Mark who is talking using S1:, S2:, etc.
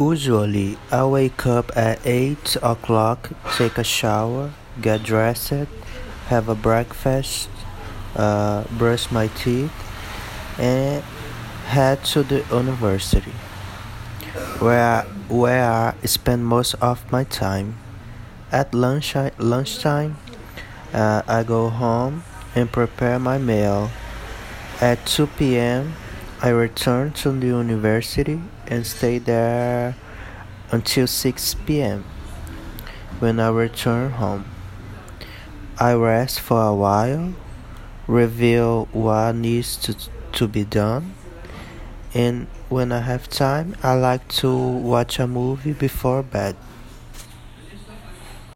S1: Usually, I wake up at 8 o'clock, take a shower, get dressed, have a breakfast, uh, brush my teeth, and head to the university, where, where I spend most of my time. At lunch, lunchtime, uh, I go home and prepare my meal. At 2 p.m., I return to the university and stay there until 6 p.m. When I return home, I rest for a while, review what needs to, to be done, and when I have time, I like to watch a movie before bed.